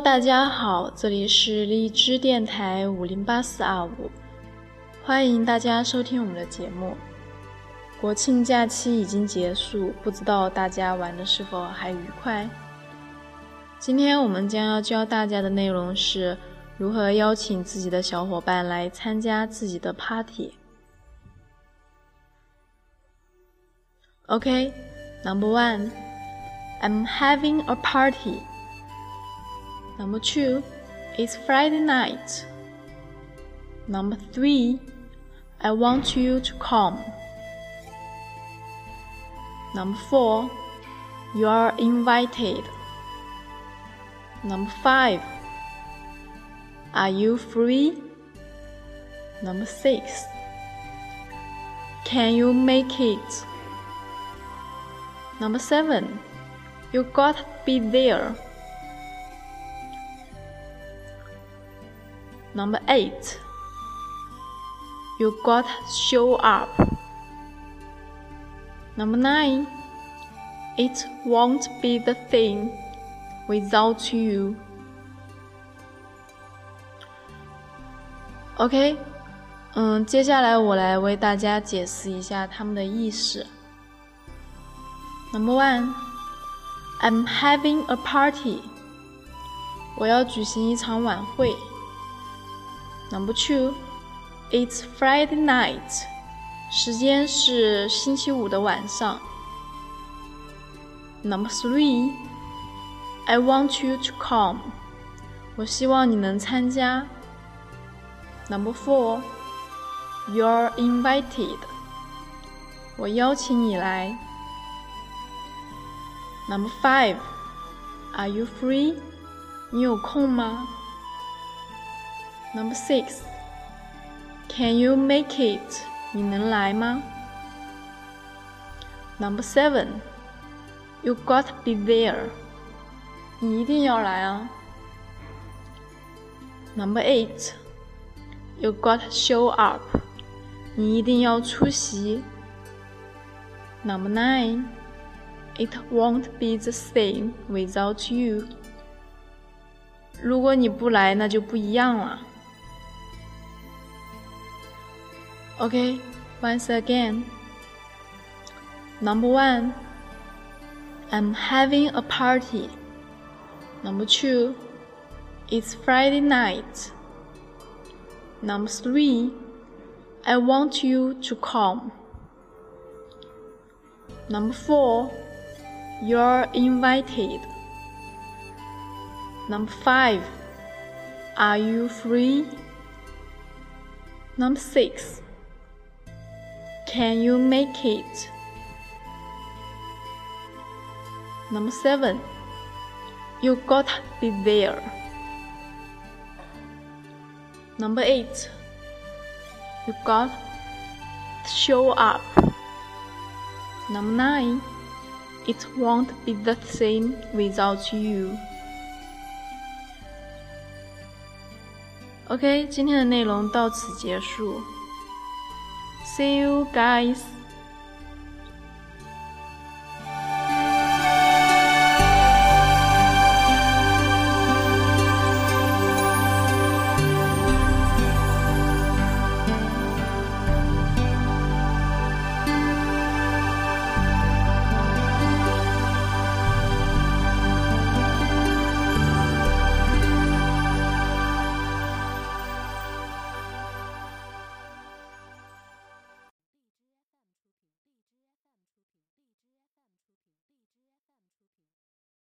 大家好，这里是荔枝电台五零八四二五，欢迎大家收听我们的节目。国庆假期已经结束，不知道大家玩的是否还愉快？今天我们将要教大家的内容是如何邀请自己的小伙伴来参加自己的 party。OK，Number one，I'm having a party。Number two, it's Friday night. Number three, I want you to come. Number four, you are invited. Number five, are you free? Number six, can you make it? Number seven, you gotta be there. Number eight, you got show up. Number nine, it won't be the thing without you. OK，嗯，接下来我来为大家解释一下它们的意思。Number one, I'm having a party. 我要举行一场晚会。 Number two, it's Friday night. 时间是星期五的晚上。Number three, I want you to come. 我希望你能参加。Number four, you're invited. 我邀请你来。Number five, are you free? 你有空吗 ？Number six, can you make it? 你能来吗？Number seven, you got to be there. 你一定要来啊。Number eight, you got to show up. 你一定要出席。Number nine, it won't be the same without you. 如果你不来，那就不一样了。 Okay, once again. Number one, I'm having a party. Number two, it's Friday night. Number three, I want you to come. Number four, you're invited. Number five, are you free? Number six, can you make it? Number seven, you gotta be there. Number eight, you got to show up. Number nine, it won't be the same without you. OK，今天的内容到此结束。 See you guys.